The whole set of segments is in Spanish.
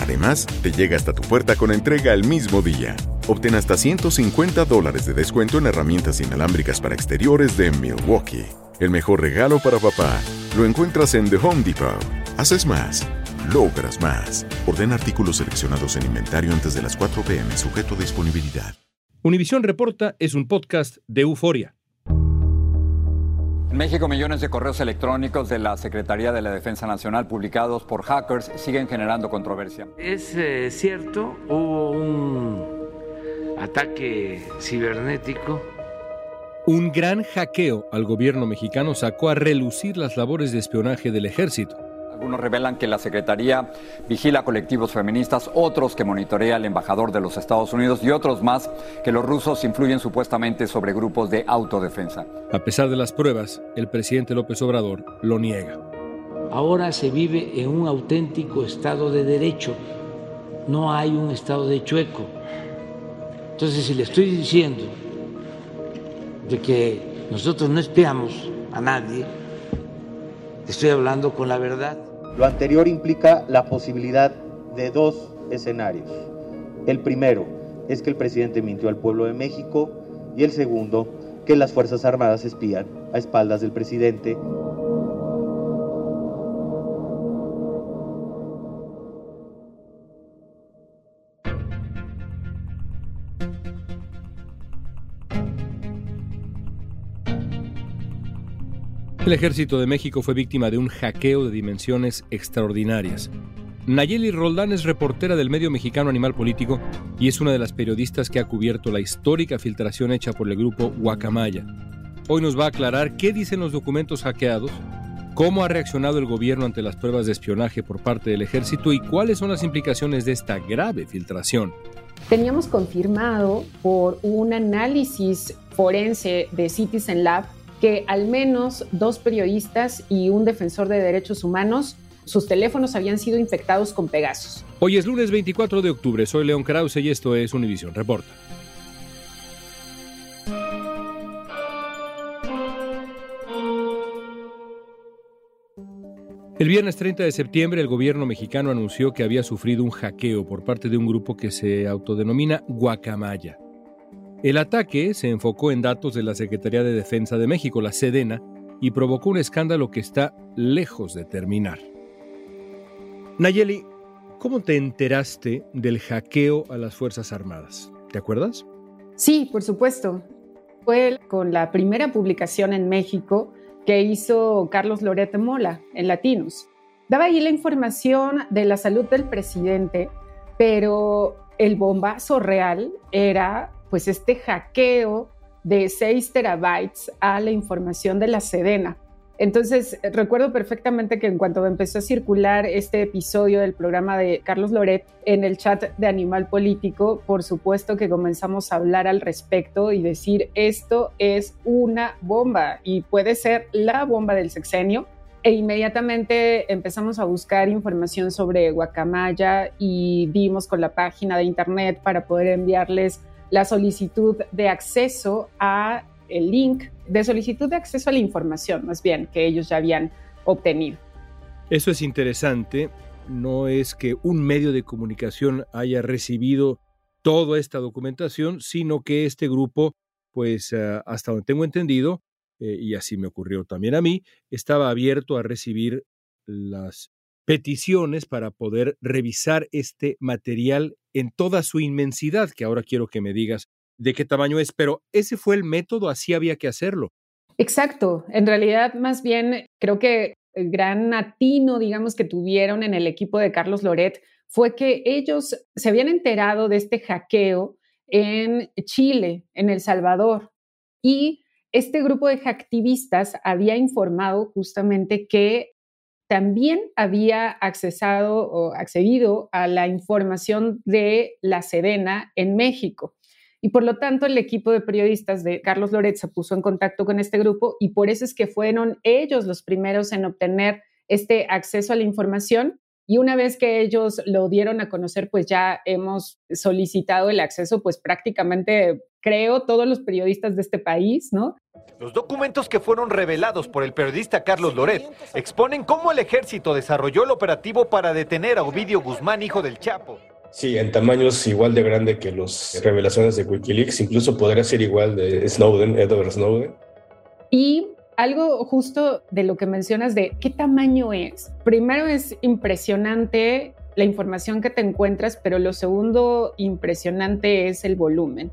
Además, te llega hasta tu puerta con entrega el mismo día. Obtén hasta 150 dólares de descuento en herramientas inalámbricas para exteriores de Milwaukee. El mejor regalo para papá lo encuentras en The Home Depot. Haces más, logras más. Orden artículos seleccionados en inventario antes de las 4 pm, sujeto a disponibilidad. Univisión Reporta es un podcast de euforia. En México, millones de correos electrónicos de la Secretaría de la Defensa Nacional publicados por hackers siguen generando controversia. Es eh, cierto, hubo un ataque cibernético. Un gran hackeo al gobierno mexicano sacó a relucir las labores de espionaje del ejército. Algunos revelan que la Secretaría vigila colectivos feministas, otros que monitorea al embajador de los Estados Unidos y otros más que los rusos influyen supuestamente sobre grupos de autodefensa. A pesar de las pruebas, el presidente López Obrador lo niega. Ahora se vive en un auténtico Estado de Derecho, no hay un Estado de chueco. Entonces, si le estoy diciendo de que nosotros no espiamos a nadie, estoy hablando con la verdad. Lo anterior implica la posibilidad de dos escenarios. El primero es que el presidente mintió al pueblo de México y el segundo, que las Fuerzas Armadas espían a espaldas del presidente El ejército de México fue víctima de un hackeo de dimensiones extraordinarias. Nayeli Roldán es reportera del medio mexicano Animal Político y es una de las periodistas que ha cubierto la histórica filtración hecha por el grupo Guacamaya. Hoy nos va a aclarar qué dicen los documentos hackeados, cómo ha reaccionado el gobierno ante las pruebas de espionaje por parte del ejército y cuáles son las implicaciones de esta grave filtración. Teníamos confirmado por un análisis forense de Citizen Lab que al menos dos periodistas y un defensor de derechos humanos, sus teléfonos habían sido infectados con Pegasus. Hoy es lunes 24 de octubre, soy León Krause y esto es Univision Reporta. El viernes 30 de septiembre el gobierno mexicano anunció que había sufrido un hackeo por parte de un grupo que se autodenomina Guacamaya. El ataque se enfocó en datos de la Secretaría de Defensa de México, la Sedena, y provocó un escándalo que está lejos de terminar. Nayeli, ¿cómo te enteraste del hackeo a las Fuerzas Armadas? ¿Te acuerdas? Sí, por supuesto. Fue con la primera publicación en México que hizo Carlos Loret Mola en Latinos. Daba ahí la información de la salud del presidente, pero el bombazo real era pues este hackeo de 6 terabytes a la información de la Sedena. Entonces, recuerdo perfectamente que en cuanto empezó a circular este episodio del programa de Carlos Loret en el chat de Animal Político, por supuesto que comenzamos a hablar al respecto y decir, esto es una bomba y puede ser la bomba del sexenio. E inmediatamente empezamos a buscar información sobre Guacamaya y dimos con la página de internet para poder enviarles la solicitud de acceso a el link de solicitud de acceso a la información, más bien, que ellos ya habían obtenido. Eso es interesante. No es que un medio de comunicación haya recibido toda esta documentación, sino que este grupo, pues eh, hasta donde tengo entendido, eh, y así me ocurrió también a mí, estaba abierto a recibir las peticiones para poder revisar este material en toda su inmensidad, que ahora quiero que me digas de qué tamaño es, pero ese fue el método, así había que hacerlo. Exacto. En realidad, más bien, creo que el gran atino, digamos, que tuvieron en el equipo de Carlos Loret fue que ellos se habían enterado de este hackeo en Chile, en El Salvador, y este grupo de hacktivistas había informado justamente que también había accesado o accedido a la información de la Sedena en México. Y por lo tanto, el equipo de periodistas de Carlos Loret se puso en contacto con este grupo y por eso es que fueron ellos los primeros en obtener este acceso a la información. Y una vez que ellos lo dieron a conocer, pues ya hemos solicitado el acceso, pues prácticamente creo todos los periodistas de este país, ¿no? Los documentos que fueron revelados por el periodista Carlos Loret exponen cómo el ejército desarrolló el operativo para detener a Ovidio Guzmán, hijo del Chapo. Sí, en tamaños igual de grande que las revelaciones de Wikileaks, incluso podría ser igual de Snowden, Edward Snowden. Y algo justo de lo que mencionas de qué tamaño es. Primero es impresionante la información que te encuentras, pero lo segundo impresionante es el volumen.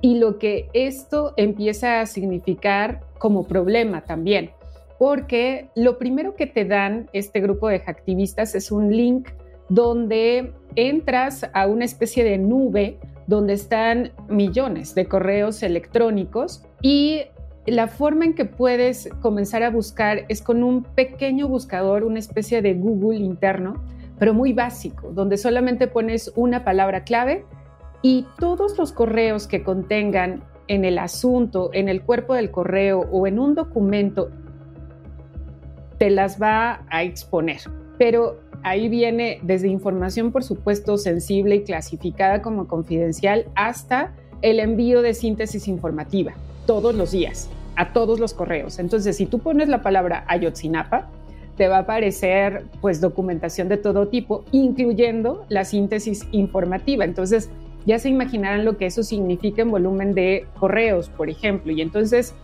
Y lo que esto empieza a significar como problema también, porque lo primero que te dan este grupo de activistas es un link donde entras a una especie de nube donde están millones de correos electrónicos y la forma en que puedes comenzar a buscar es con un pequeño buscador, una especie de Google interno, pero muy básico, donde solamente pones una palabra clave y todos los correos que contengan en el asunto, en el cuerpo del correo o en un documento, te las va a exponer. Pero Ahí viene desde información, por supuesto, sensible y clasificada como confidencial hasta el envío de síntesis informativa todos los días a todos los correos. Entonces, si tú pones la palabra Ayotzinapa, te va a aparecer pues documentación de todo tipo, incluyendo la síntesis informativa. Entonces, ya se imaginarán lo que eso significa en volumen de correos, por ejemplo. Y entonces,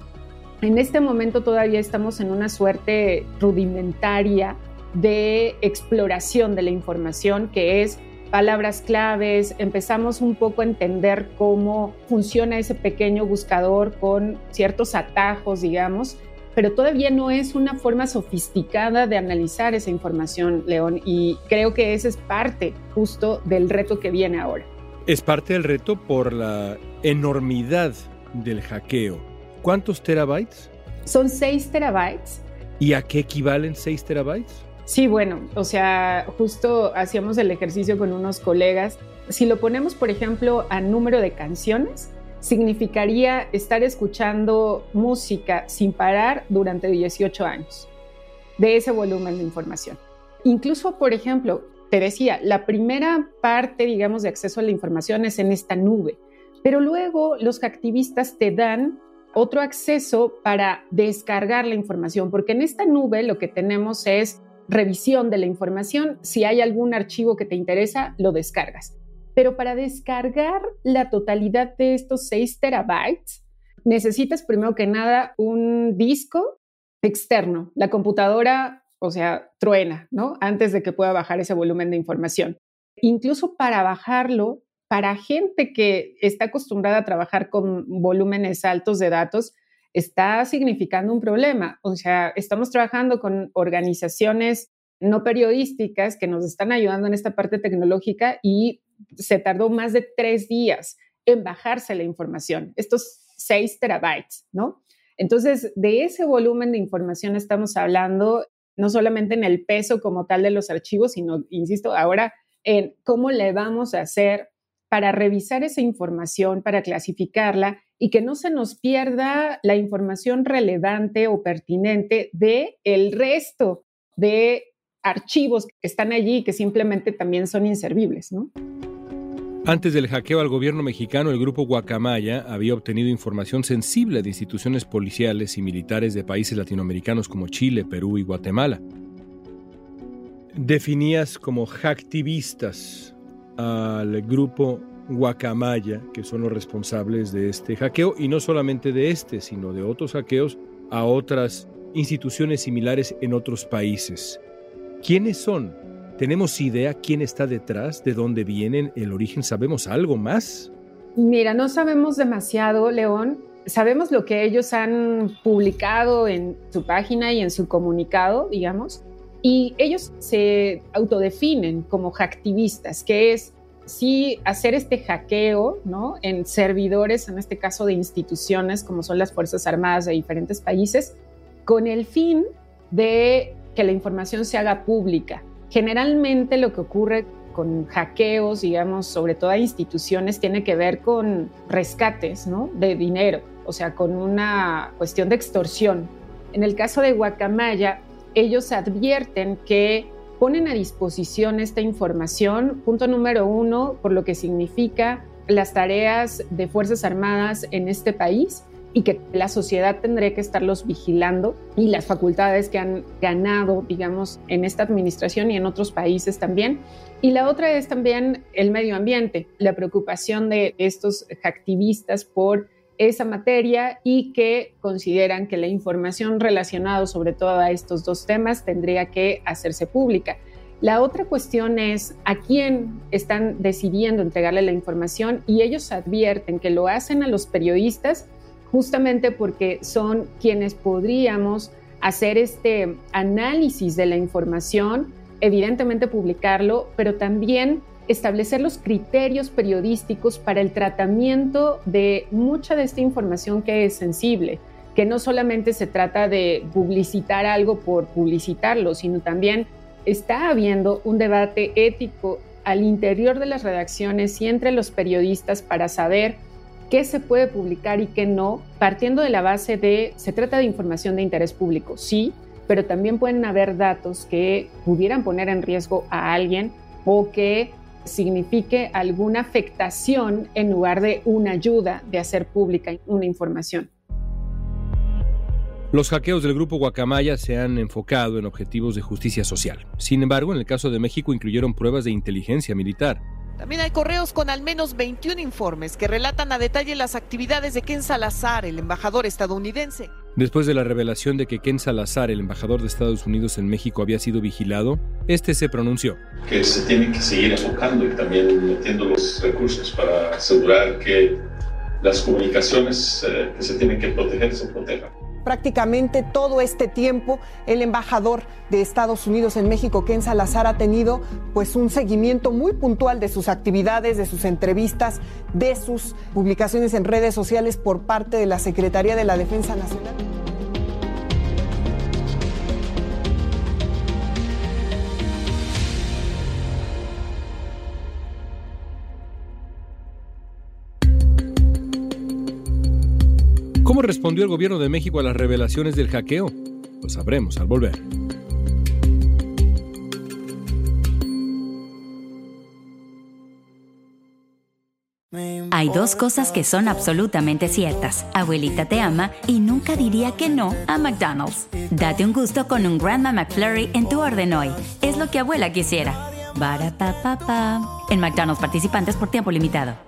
en este momento todavía estamos en una suerte rudimentaria de exploración de la información, que es palabras claves, empezamos un poco a entender cómo funciona ese pequeño buscador con ciertos atajos, digamos, pero todavía no es una forma sofisticada de analizar esa información, León, y creo que ese es parte justo del reto que viene ahora. Es parte del reto por la enormidad del hackeo. ¿Cuántos terabytes? Son 6 terabytes. ¿Y a qué equivalen 6 terabytes? Sí, bueno, o sea, justo hacíamos el ejercicio con unos colegas. Si lo ponemos, por ejemplo, a número de canciones, significaría estar escuchando música sin parar durante 18 años, de ese volumen de información. Incluso, por ejemplo, te decía, la primera parte, digamos, de acceso a la información es en esta nube, pero luego los activistas te dan otro acceso para descargar la información, porque en esta nube lo que tenemos es revisión de la información. Si hay algún archivo que te interesa, lo descargas. Pero para descargar la totalidad de estos 6 terabytes, necesitas primero que nada un disco externo. La computadora, o sea, truena, ¿no? Antes de que pueda bajar ese volumen de información. Incluso para bajarlo, para gente que está acostumbrada a trabajar con volúmenes altos de datos, está significando un problema. O sea, estamos trabajando con organizaciones no periodísticas que nos están ayudando en esta parte tecnológica y se tardó más de tres días en bajarse la información, estos seis terabytes, ¿no? Entonces, de ese volumen de información estamos hablando no solamente en el peso como tal de los archivos, sino, insisto, ahora en cómo le vamos a hacer para revisar esa información, para clasificarla y que no se nos pierda la información relevante o pertinente de el resto de archivos que están allí que simplemente también son inservibles, Antes del hackeo al gobierno mexicano, el grupo Guacamaya había obtenido información sensible de instituciones policiales y militares de países latinoamericanos como Chile, Perú y Guatemala. Definías como hacktivistas al grupo Guacamaya, que son los responsables de este hackeo, y no solamente de este, sino de otros hackeos a otras instituciones similares en otros países. ¿Quiénes son? ¿Tenemos idea quién está detrás, de dónde vienen, el origen? ¿Sabemos algo más? Mira, no sabemos demasiado, León. Sabemos lo que ellos han publicado en su página y en su comunicado, digamos, y ellos se autodefinen como hacktivistas, que es sí hacer este hackeo ¿no? en servidores, en este caso de instituciones como son las Fuerzas Armadas de diferentes países, con el fin de que la información se haga pública. Generalmente lo que ocurre con hackeos, digamos, sobre todo a instituciones, tiene que ver con rescates ¿no? de dinero, o sea, con una cuestión de extorsión. En el caso de Guacamaya, ellos advierten que ponen a disposición esta información, punto número uno, por lo que significa las tareas de Fuerzas Armadas en este país y que la sociedad tendría que estarlos vigilando y las facultades que han ganado, digamos, en esta administración y en otros países también. Y la otra es también el medio ambiente, la preocupación de estos activistas por esa materia y que consideran que la información relacionada sobre todo a estos dos temas tendría que hacerse pública. La otra cuestión es a quién están decidiendo entregarle la información y ellos advierten que lo hacen a los periodistas justamente porque son quienes podríamos hacer este análisis de la información, evidentemente publicarlo, pero también establecer los criterios periodísticos para el tratamiento de mucha de esta información que es sensible, que no solamente se trata de publicitar algo por publicitarlo, sino también está habiendo un debate ético al interior de las redacciones y entre los periodistas para saber qué se puede publicar y qué no, partiendo de la base de se trata de información de interés público, sí, pero también pueden haber datos que pudieran poner en riesgo a alguien o que signifique alguna afectación en lugar de una ayuda de hacer pública una información. Los hackeos del grupo Guacamaya se han enfocado en objetivos de justicia social. Sin embargo, en el caso de México incluyeron pruebas de inteligencia militar. También hay correos con al menos 21 informes que relatan a detalle las actividades de Ken Salazar, el embajador estadounidense. Después de la revelación de que Ken Salazar, el embajador de Estados Unidos en México, había sido vigilado, este se pronunció. Que se tiene que seguir enfocando y también metiendo los recursos para asegurar que las comunicaciones eh, que se tienen que proteger se protejan prácticamente todo este tiempo el embajador de Estados Unidos en México, Ken Salazar, ha tenido pues un seguimiento muy puntual de sus actividades, de sus entrevistas, de sus publicaciones en redes sociales por parte de la Secretaría de la Defensa Nacional. ¿Cómo respondió el gobierno de México a las revelaciones del hackeo? Lo sabremos al volver. Hay dos cosas que son absolutamente ciertas. Abuelita te ama y nunca diría que no a McDonald's. Date un gusto con un Grandma McFlurry en tu orden hoy. Es lo que abuela quisiera. En McDonald's participantes por tiempo limitado.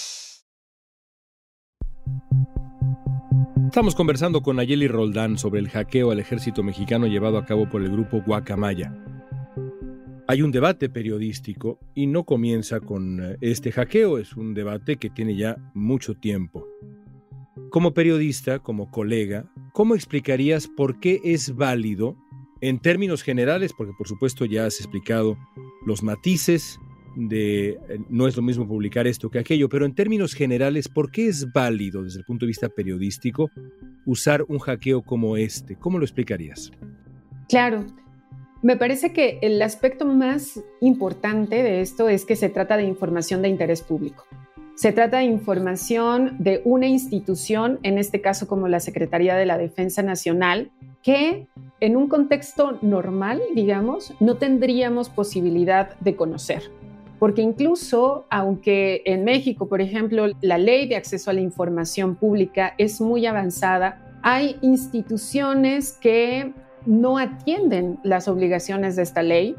Estamos conversando con Nayeli Roldán sobre el hackeo al ejército mexicano llevado a cabo por el grupo Guacamaya. Hay un debate periodístico y no comienza con eh, este hackeo, es un debate que tiene ya mucho tiempo. Como periodista, como colega, ¿cómo explicarías por qué es válido, en términos generales, porque por supuesto ya has explicado los matices, de eh, no es lo mismo publicar esto que aquello, pero en términos generales, ¿por qué es válido desde el punto de vista periodístico usar un hackeo como este? ¿Cómo lo explicarías? Claro, me parece que el aspecto más importante de esto es que se trata de información de interés público. Se trata de información de una institución, en este caso como la Secretaría de la Defensa Nacional, que en un contexto normal, digamos, no tendríamos posibilidad de conocer porque incluso aunque en México, por ejemplo, la ley de acceso a la información pública es muy avanzada, hay instituciones que no atienden las obligaciones de esta ley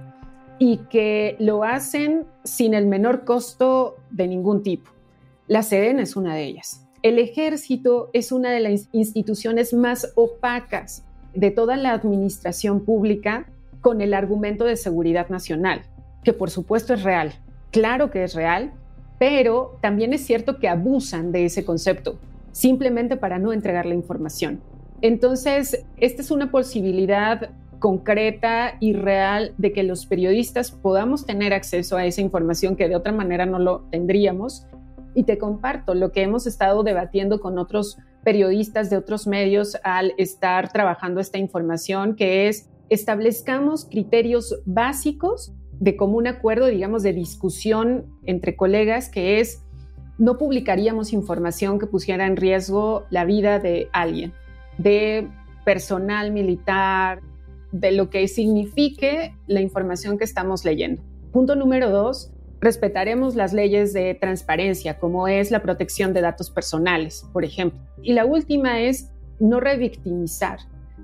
y que lo hacen sin el menor costo de ningún tipo. La Sedena es una de ellas. El ejército es una de las instituciones más opacas de toda la administración pública con el argumento de seguridad nacional, que por supuesto es real, claro que es real, pero también es cierto que abusan de ese concepto, simplemente para no entregar la información. Entonces, esta es una posibilidad concreta y real de que los periodistas podamos tener acceso a esa información que de otra manera no lo tendríamos. Y te comparto lo que hemos estado debatiendo con otros periodistas de otros medios al estar trabajando esta información, que es establezcamos criterios básicos de común acuerdo, digamos, de discusión entre colegas, que es no publicaríamos información que pusiera en riesgo la vida de alguien, de personal militar, de lo que signifique la información que estamos leyendo. Punto número dos, respetaremos las leyes de transparencia, como es la protección de datos personales, por ejemplo. Y la última es no revictimizar,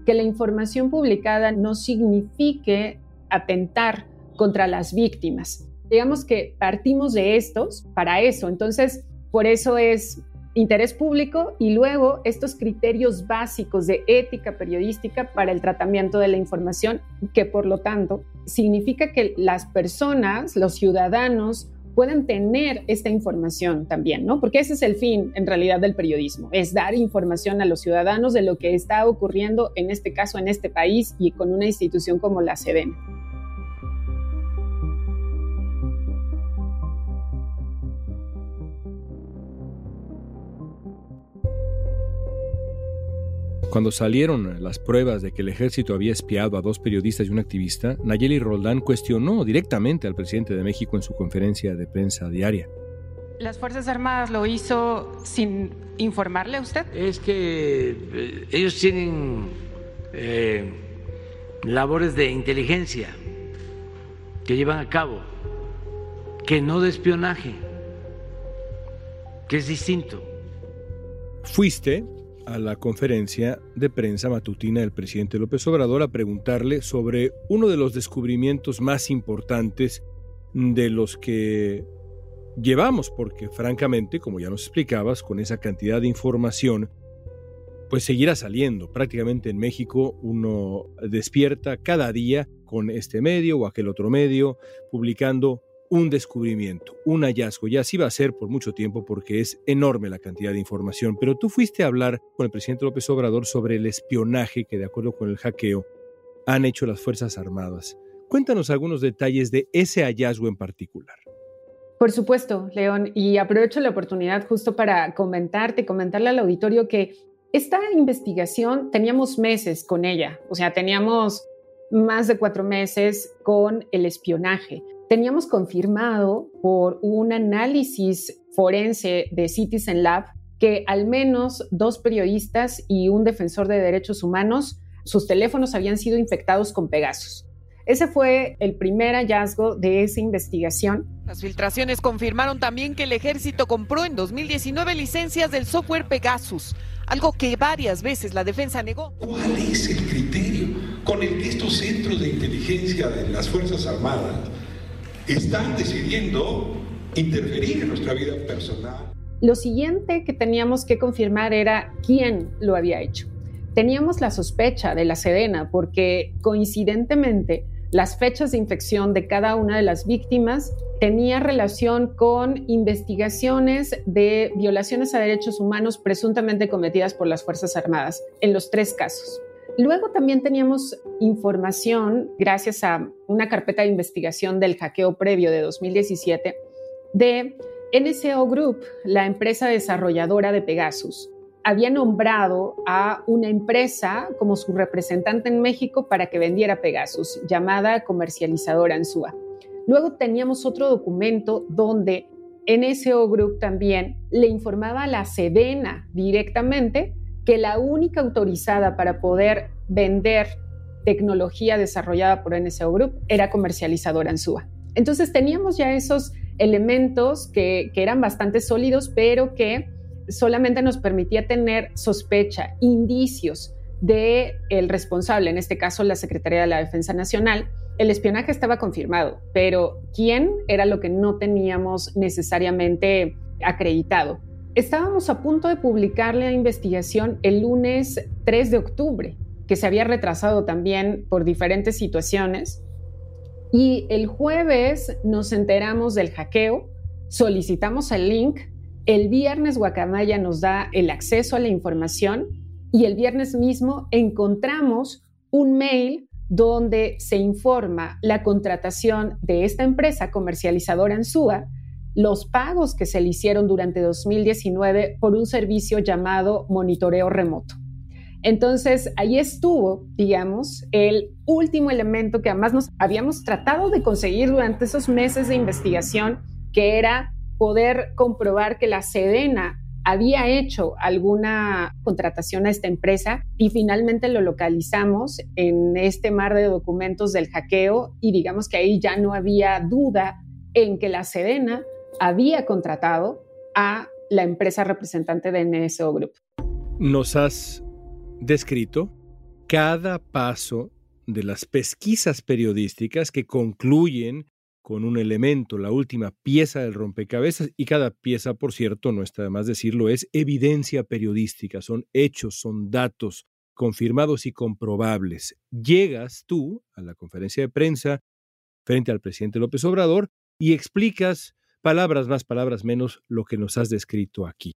que la información publicada no signifique atentar contra las víctimas. Digamos que partimos de estos para eso. Entonces, por eso es interés público y luego estos criterios básicos de ética periodística para el tratamiento de la información, que por lo tanto significa que las personas, los ciudadanos, puedan tener esta información también, ¿no? Porque ese es el fin en realidad del periodismo, es dar información a los ciudadanos de lo que está ocurriendo en este caso en este país y con una institución como la SEDEN. Cuando salieron las pruebas de que el ejército había espiado a dos periodistas y un activista, Nayeli Roldán cuestionó directamente al presidente de México en su conferencia de prensa diaria. ¿Las Fuerzas Armadas lo hizo sin informarle a usted? Es que eh, ellos tienen eh, labores de inteligencia que llevan a cabo, que no de espionaje, que es distinto. Fuiste a la conferencia de prensa matutina del presidente López Obrador a preguntarle sobre uno de los descubrimientos más importantes de los que llevamos, porque francamente, como ya nos explicabas, con esa cantidad de información, pues seguirá saliendo. Prácticamente en México uno despierta cada día con este medio o aquel otro medio, publicando un descubrimiento, un hallazgo, y así va a ser por mucho tiempo porque es enorme la cantidad de información. Pero tú fuiste a hablar con el presidente López Obrador sobre el espionaje que, de acuerdo con el hackeo, han hecho las Fuerzas Armadas. Cuéntanos algunos detalles de ese hallazgo en particular. Por supuesto, León, y aprovecho la oportunidad justo para comentarte, comentarle al auditorio que esta investigación teníamos meses con ella, o sea, teníamos más de cuatro meses con el espionaje teníamos confirmado por un análisis forense de Citizen Lab que al menos dos periodistas y un defensor de derechos humanos, sus teléfonos habían sido infectados con Pegasus. Ese fue el primer hallazgo de esa investigación. Las filtraciones confirmaron también que el ejército compró en 2019 licencias del software Pegasus, algo que varias veces la defensa negó. ¿Cuál es el criterio con el que estos centros de inteligencia de las Fuerzas Armadas están decidiendo interferir en nuestra vida personal. Lo siguiente que teníamos que confirmar era quién lo había hecho. Teníamos la sospecha de la Sedena porque coincidentemente las fechas de infección de cada una de las víctimas tenía relación con investigaciones de violaciones a derechos humanos presuntamente cometidas por las Fuerzas Armadas en los tres casos. Luego también teníamos información, gracias a una carpeta de investigación del hackeo previo de 2017, de NSO Group, la empresa desarrolladora de Pegasus. Había nombrado a una empresa como su representante en México para que vendiera Pegasus, llamada comercializadora Ansúa. Luego teníamos otro documento donde NSO Group también le informaba a la Sedena directamente que la única autorizada para poder vender tecnología desarrollada por NSO Group era comercializadora en SUA. Entonces teníamos ya esos elementos que, que eran bastante sólidos, pero que solamente nos permitía tener sospecha, indicios de el responsable, en este caso la Secretaría de la Defensa Nacional. El espionaje estaba confirmado, pero quién era lo que no teníamos necesariamente acreditado. Estábamos a punto de publicar la investigación el lunes 3 de octubre, que se había retrasado también por diferentes situaciones. Y el jueves nos enteramos del hackeo, solicitamos el link, el viernes Guacamaya nos da el acceso a la información y el viernes mismo encontramos un mail donde se informa la contratación de esta empresa comercializadora en SUA, los pagos que se le hicieron durante 2019 por un servicio llamado monitoreo remoto. Entonces, ahí estuvo, digamos, el último elemento que además nos habíamos tratado de conseguir durante esos meses de investigación, que era poder comprobar que la Sedena había hecho alguna contratación a esta empresa y finalmente lo localizamos en este mar de documentos del hackeo y digamos que ahí ya no había duda en que la Sedena había contratado a la empresa representante de NSO Group. Nos has descrito cada paso de las pesquisas periodísticas que concluyen con un elemento, la última pieza del rompecabezas, y cada pieza, por cierto, no está de más decirlo, es evidencia periodística, son hechos, son datos confirmados y comprobables. Llegas tú a la conferencia de prensa frente al presidente López Obrador y explicas, palabras más, palabras menos, lo que nos has descrito aquí.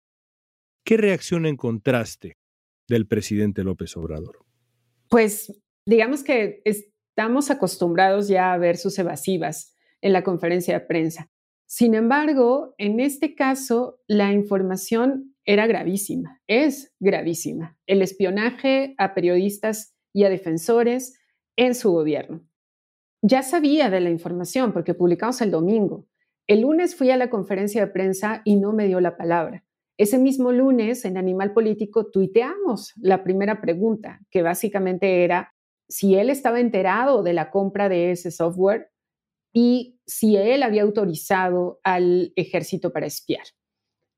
¿Qué reacción encontraste del presidente López Obrador? Pues digamos que estamos acostumbrados ya a ver sus evasivas en la conferencia de prensa. Sin embargo, en este caso, la información era gravísima, es gravísima. El espionaje a periodistas y a defensores en su gobierno. Ya sabía de la información porque publicamos el domingo. El lunes fui a la conferencia de prensa y no me dio la palabra. Ese mismo lunes, en Animal Político, tuiteamos la primera pregunta, que básicamente era si él estaba enterado de la compra de ese software y si él había autorizado al ejército para espiar.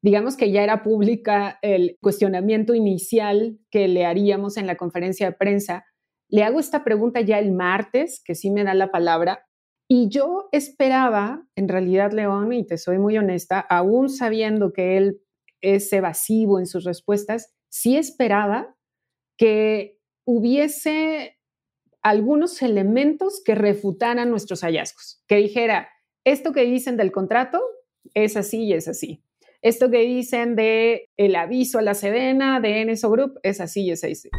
Digamos que ya era pública el cuestionamiento inicial que le haríamos en la conferencia de prensa. Le hago esta pregunta ya el martes, que sí me da la palabra, y yo esperaba, en realidad, León, y te soy muy honesta, aún sabiendo que él es evasivo en sus respuestas, sí esperaba que hubiese algunos elementos que refutaran nuestros hallazgos, que dijera, esto que dicen del contrato es así y es así. Esto que dicen de el aviso a la Sedena de NSO Group es así y es así.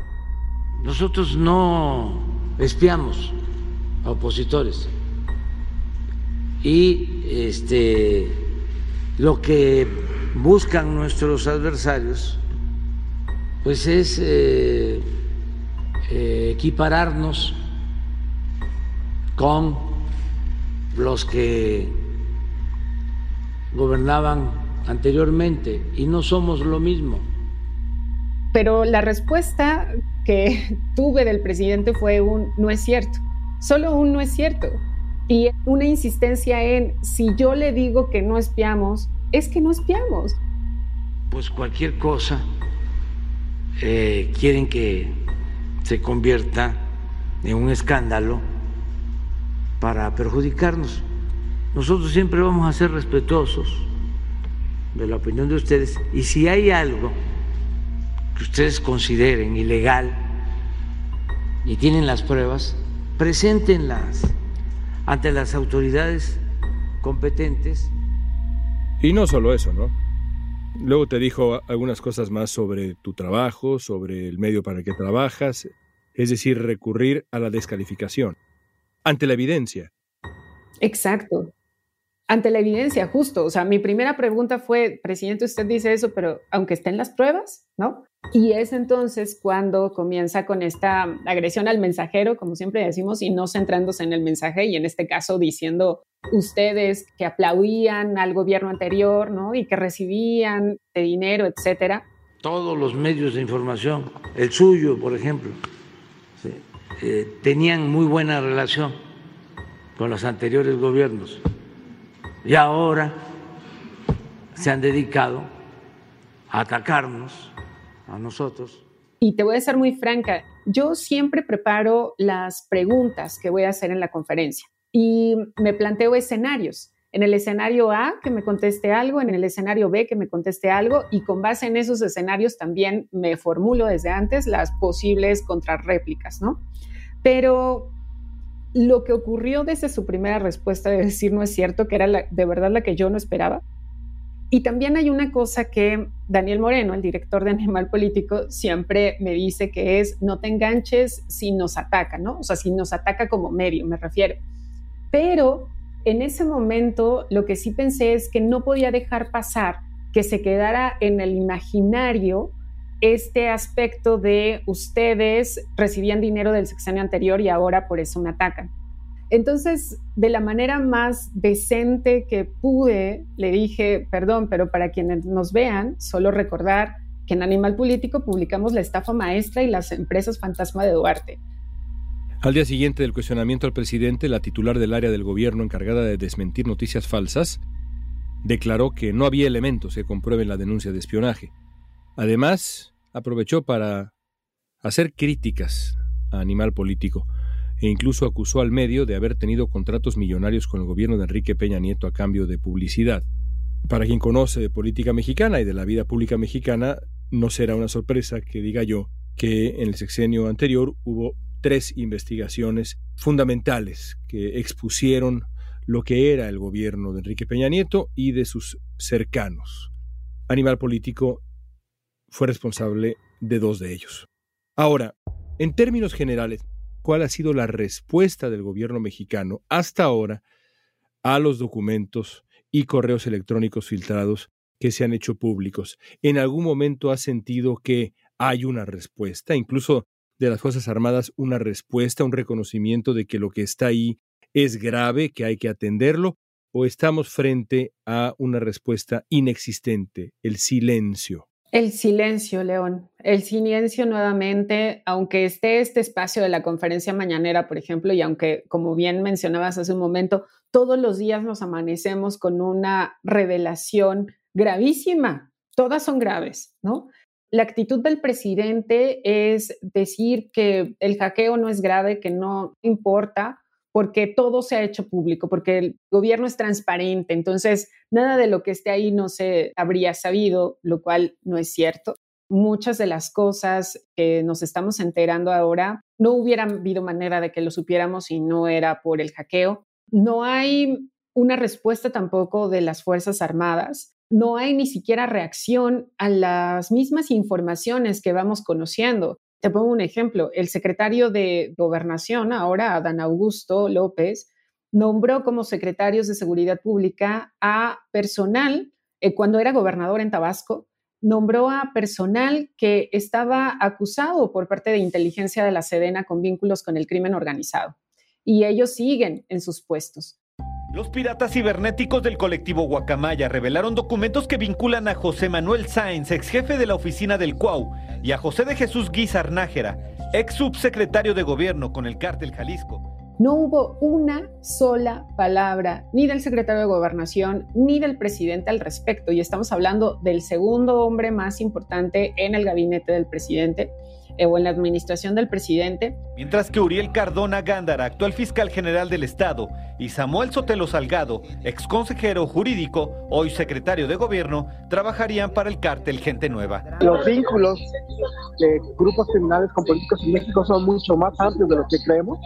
Nosotros no espiamos a opositores. Y este lo que buscan nuestros adversarios pues es eh, eh, equipararnos con los que gobernaban anteriormente y no somos lo mismo. Pero la respuesta que tuve del presidente fue un no es cierto, solo un no es cierto. Y una insistencia en si yo le digo que no espiamos, es que no espiamos. Pues cualquier cosa eh, quieren que se convierta en un escándalo para perjudicarnos. Nosotros siempre vamos a ser respetuosos de la opinión de ustedes y si hay algo que ustedes consideren ilegal y tienen las pruebas, preséntenlas ante las autoridades competentes y no solo eso, ¿no? Luego te dijo algunas cosas más sobre tu trabajo, sobre el medio para el que trabajas, es decir, recurrir a la descalificación, ante la evidencia. Exacto. Ante la evidencia, justo. O sea, mi primera pregunta fue, presidente, usted dice eso, pero aunque estén las pruebas, ¿no? Y es entonces cuando comienza con esta agresión al mensajero, como siempre decimos, y no centrándose en el mensaje, y en este caso diciendo ustedes que aplaudían al gobierno anterior, ¿no? Y que recibían de dinero, etcétera. Todos los medios de información, el suyo, por ejemplo, eh, tenían muy buena relación con los anteriores gobiernos. Y ahora se han dedicado a atacarnos nosotros. Y te voy a ser muy franca, yo siempre preparo las preguntas que voy a hacer en la conferencia y me planteo escenarios. En el escenario A, que me conteste algo, en el escenario B, que me conteste algo, y con base en esos escenarios también me formulo desde antes las posibles contrarréplicas, ¿no? Pero lo que ocurrió desde su primera respuesta de decir no es cierto, que era de verdad la que yo no esperaba, y también hay una cosa que Daniel Moreno, el director de Animal Político, siempre me dice que es no te enganches si nos ataca, ¿no? O sea, si nos ataca como medio, me refiero. Pero en ese momento lo que sí pensé es que no podía dejar pasar que se quedara en el imaginario este aspecto de ustedes recibían dinero del sexenio anterior y ahora por eso me atacan. Entonces, de la manera más decente que pude, le dije, perdón, pero para quienes nos vean, solo recordar que en Animal Político publicamos la estafa maestra y las empresas fantasma de Duarte. Al día siguiente del cuestionamiento al presidente, la titular del área del gobierno encargada de desmentir noticias falsas declaró que no había elementos que comprueben la denuncia de espionaje. Además, aprovechó para hacer críticas a Animal Político e incluso acusó al medio de haber tenido contratos millonarios con el gobierno de Enrique Peña Nieto a cambio de publicidad. Para quien conoce de política mexicana y de la vida pública mexicana, no será una sorpresa que diga yo que en el sexenio anterior hubo tres investigaciones fundamentales que expusieron lo que era el gobierno de Enrique Peña Nieto y de sus cercanos. Animal Político fue responsable de dos de ellos. Ahora, en términos generales, cuál ha sido la respuesta del gobierno mexicano hasta ahora a los documentos y correos electrónicos filtrados que se han hecho públicos. ¿En algún momento ha sentido que hay una respuesta, incluso de las Fuerzas Armadas, una respuesta, un reconocimiento de que lo que está ahí es grave, que hay que atenderlo? ¿O estamos frente a una respuesta inexistente, el silencio? El silencio, León. El silencio nuevamente, aunque esté este espacio de la conferencia mañanera, por ejemplo, y aunque, como bien mencionabas hace un momento, todos los días nos amanecemos con una revelación gravísima. Todas son graves, ¿no? La actitud del presidente es decir que el hackeo no es grave, que no importa, porque todo se ha hecho público, porque el gobierno es transparente, entonces nada de lo que esté ahí no se habría sabido, lo cual no es cierto. Muchas de las cosas que nos estamos enterando ahora no hubiera habido manera de que lo supiéramos si no era por el hackeo. No hay una respuesta tampoco de las Fuerzas Armadas. No hay ni siquiera reacción a las mismas informaciones que vamos conociendo. Te pongo un ejemplo. El secretario de Gobernación, ahora Adán Augusto López, nombró como secretarios de Seguridad Pública a personal, eh, cuando era gobernador en Tabasco, nombró a personal que estaba acusado por parte de inteligencia de la Sedena con vínculos con el crimen organizado. Y ellos siguen en sus puestos. Los piratas cibernéticos del colectivo Guacamaya revelaron documentos que vinculan a José Manuel Sáenz, ex jefe de la oficina del CUAU, y a José de Jesús Guizar Nájera, ex subsecretario de gobierno con el cártel Jalisco. No hubo una sola palabra ni del secretario de gobernación ni del presidente al respecto, y estamos hablando del segundo hombre más importante en el gabinete del presidente eh, o en la administración del presidente. Mientras que Uriel Cardona Gándara, actual fiscal general del Estado, y Samuel Sotelo Salgado, ex consejero jurídico, hoy secretario de gobierno, trabajarían para el cártel Gente Nueva. Los vínculos de grupos criminales con políticos en México son mucho más amplios de lo que creemos,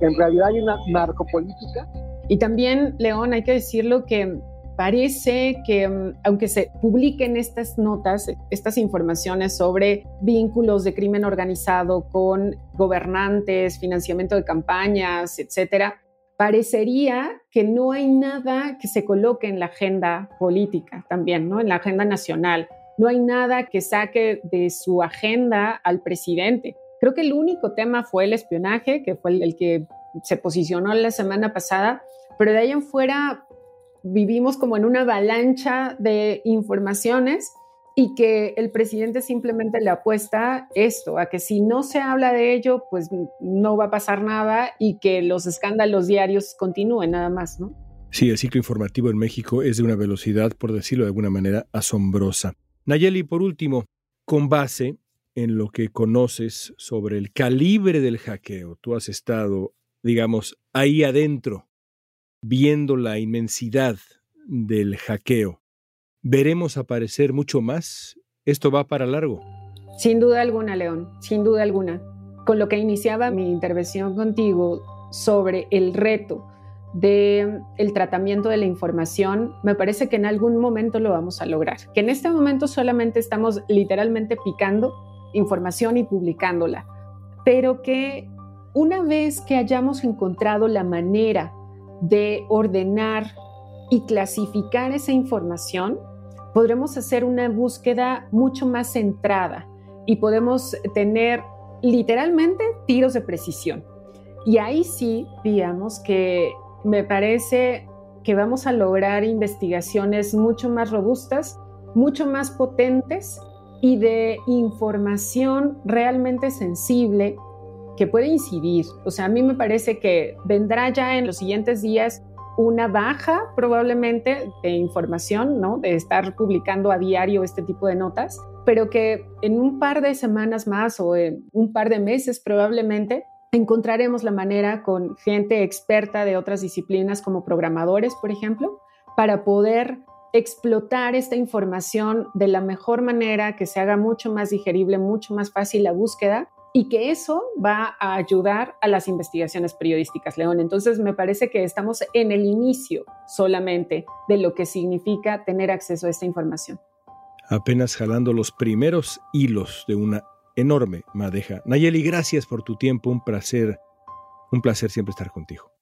en realidad hay una narcopolítica. Y también, León, hay que decirlo que parece que mm, aunque se publiquen estas notas, estas informaciones sobre vínculos de crimen organizado con gobernantes, financiamiento de campañas, etcétera, parecería que no hay nada que se coloque en la agenda política también, ¿no? En la agenda nacional. No hay nada que saque de su agenda al presidente. Creo que el único tema fue el espionaje, que fue el, que se posicionó la semana pasada, pero de ahí en fuera vivimos como en una avalancha de informaciones y que el presidente simplemente le apuesta esto, a que si no se habla de ello, pues no va a pasar nada y que los escándalos diarios continúen nada más, ¿no? Sí, el ciclo informativo en México es de una velocidad, por decirlo de alguna manera, asombrosa. Nayeli, por último, con base en lo que conoces sobre el calibre del hackeo, tú has estado, digamos, ahí adentro, viendo la inmensidad del hackeo. ¿Veremos aparecer mucho más? ¿Esto va para largo? Sin duda alguna, León, sin duda alguna. Con lo que iniciaba mi intervención contigo sobre el reto del el tratamiento de la información, me parece que en algún momento lo vamos a lograr. Que en este momento solamente estamos literalmente picando información y publicándola, pero que una vez que hayamos encontrado la manera de ordenar y clasificar esa información, podremos hacer una búsqueda mucho más centrada y podemos tener literalmente tiros de precisión. Y ahí sí, digamos que me parece que vamos a lograr investigaciones mucho más robustas, mucho más potentes y de información realmente sensible que puede incidir. O sea, a mí me parece que vendrá ya en los siguientes días una baja probablemente de información, ¿no? De estar publicando a diario este tipo de notas, pero que en un par de semanas más o en un par de meses probablemente encontraremos la manera con gente experta de otras disciplinas como programadores, por ejemplo, para poder explotar esta información de la mejor manera, que se haga mucho más digerible, mucho más fácil la búsqueda y que eso va a ayudar a las investigaciones periodísticas, León. Entonces, me parece que estamos en el inicio solamente de lo que significa tener acceso a esta información. Apenas jalando los primeros hilos de una enorme madeja. Nayeli, gracias por tu tiempo, un placer, un placer siempre estar contigo.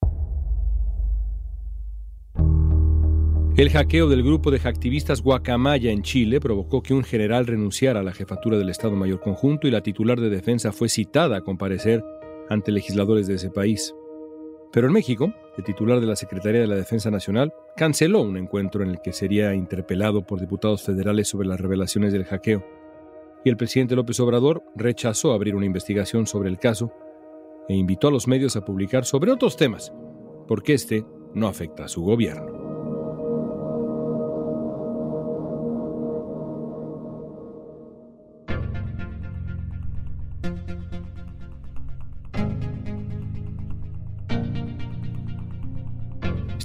El hackeo del grupo de hacktivistas Guacamaya en Chile provocó que un general renunciara a la jefatura del Estado Mayor Conjunto y la titular de defensa fue citada a comparecer ante legisladores de ese país. Pero en México, el titular de la Secretaría de la Defensa Nacional canceló un encuentro en el que sería interpelado por diputados federales sobre las revelaciones del hackeo. Y el presidente López Obrador rechazó abrir una investigación sobre el caso e invitó a los medios a publicar sobre otros temas, porque este no afecta a su gobierno.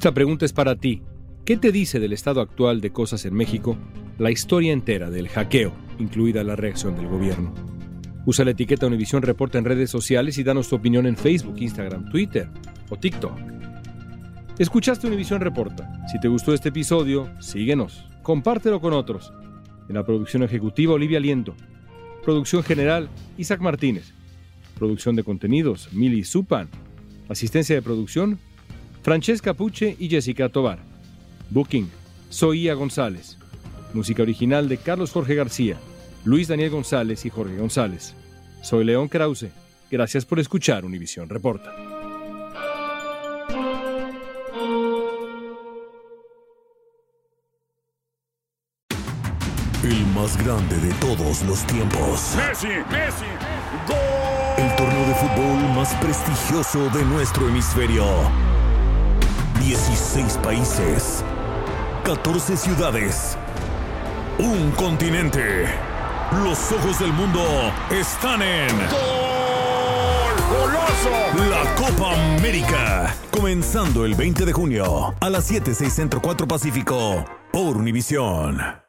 Esta pregunta es para ti. ¿Qué te dice del estado actual de cosas en México la historia entera del hackeo, incluida la reacción del gobierno? Usa la etiqueta Univisión Reporta en redes sociales y danos tu opinión en Facebook, Instagram, Twitter o TikTok. Escuchaste Univisión Reporta. Si te gustó este episodio, síguenos, compártelo con otros. En la producción ejecutiva, Olivia Liendo. Producción general, Isaac Martínez. Producción de contenidos, Mili Supan. Asistencia de producción, Francesca Puche y Jessica Tobar. Booking, Soía González. Música original de Carlos Jorge García, Luis Daniel González y Jorge González. Soy León Krause. Gracias por escuchar Univisión Reporta. El más grande de todos los tiempos. Messi, Messi, El torneo de fútbol más prestigioso de nuestro hemisferio. 16 países, 14 ciudades, un continente. Los ojos del mundo están en ¡Golazo! la Copa América. Comenzando el 20 de junio a las 7, 6 Centro 4 Pacífico por Univisión.